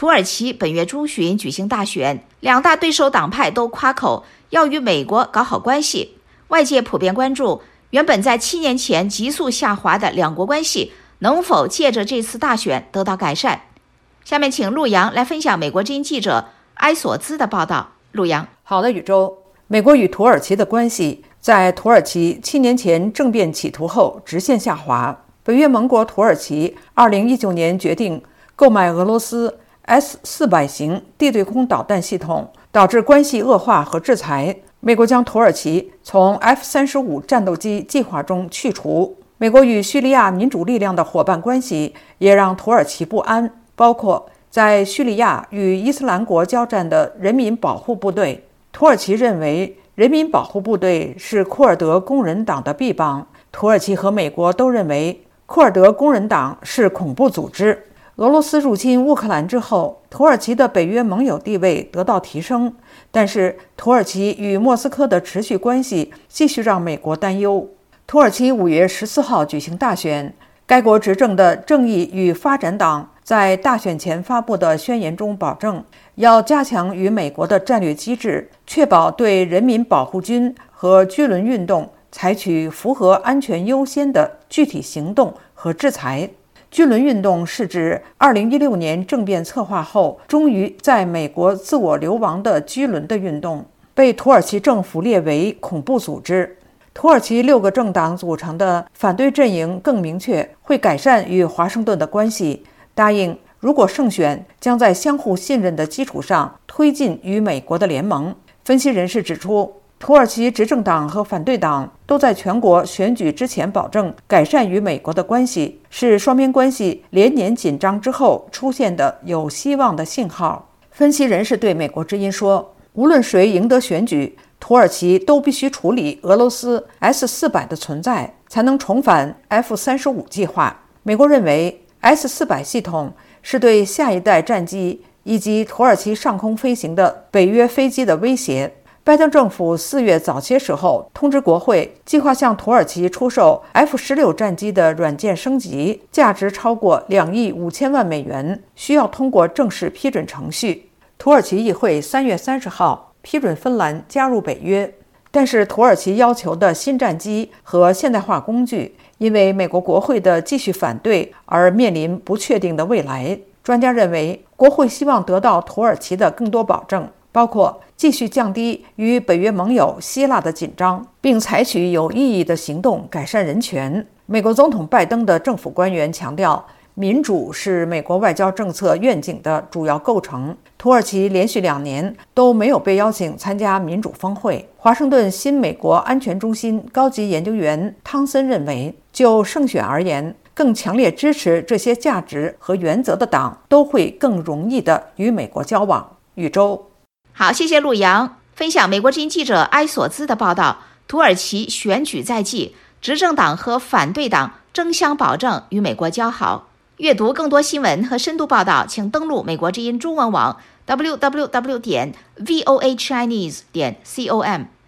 土耳其本月中旬举行大选，两大对手党派都夸口要与美国搞好关系。外界普遍关注，原本在七年前急速下滑的两国关系能否借着这次大选得到改善。下面请陆阳来分享美国之音记者埃索兹的报道。陆阳，好的，宇宙。美国与土耳其的关系在土耳其七年前政变企图后直线下滑。北约盟国土耳其二零一九年决定购买俄罗斯 S 四百型地对空导弹系统，导致关系恶化和制裁。美国将土耳其从 F 三十五战斗机计划中去除。美国与叙利亚民主力量的伙伴关系也让土耳其不安，包括在叙利亚与伊斯兰国交战的人民保护部队。土耳其认为人民保护部队是库尔德工人党的臂膀。土耳其和美国都认为。库尔德工人党是恐怖组织。俄罗斯入侵乌克兰之后，土耳其的北约盟友地位得到提升，但是土耳其与莫斯科的持续关系继续让美国担忧。土耳其五月十四号举行大选，该国执政的正义与发展党在大选前发布的宣言中保证，要加强与美国的战略机制，确保对人民保护军和居轮运动。采取符合安全优先的具体行动和制裁。巨轮运动是指2016年政变策划后，终于在美国自我流亡的居轮的运动，被土耳其政府列为恐怖组织。土耳其六个政党组成的反对阵营更明确会改善与华盛顿的关系，答应如果胜选，将在相互信任的基础上推进与美国的联盟。分析人士指出。土耳其执政党和反对党都在全国选举之前保证改善与美国的关系，是双边关系连年紧张之后出现的有希望的信号。分析人士对美国之音说：“无论谁赢得选举，土耳其都必须处理俄罗斯 S 四百的存在，才能重返 F 三十五计划。”美国认为 S 四百系统是对下一代战机以及土耳其上空飞行的北约飞机的威胁。拜登政府四月早些时候通知国会，计划向土耳其出售 F 十六战机的软件升级，价值超过两亿五千万美元，需要通过正式批准程序。土耳其议会三月三十号批准芬兰加入北约，但是土耳其要求的新战机和现代化工具，因为美国国会的继续反对而面临不确定的未来。专家认为，国会希望得到土耳其的更多保证。包括继续降低与北约盟友希腊的紧张，并采取有意义的行动改善人权。美国总统拜登的政府官员强调，民主是美国外交政策愿景的主要构成。土耳其连续两年都没有被邀请参加民主峰会。华盛顿新美国安全中心高级研究员汤森认为，就胜选而言，更强烈支持这些价值和原则的党都会更容易地与美国交往。宇宙。好，谢谢陆阳分享美国之音记者埃索兹的报道。土耳其选举在即，执政党和反对党争相保证与美国交好。阅读更多新闻和深度报道，请登录美国之音中文网 w w w 点 v o a chinese 点 c o m。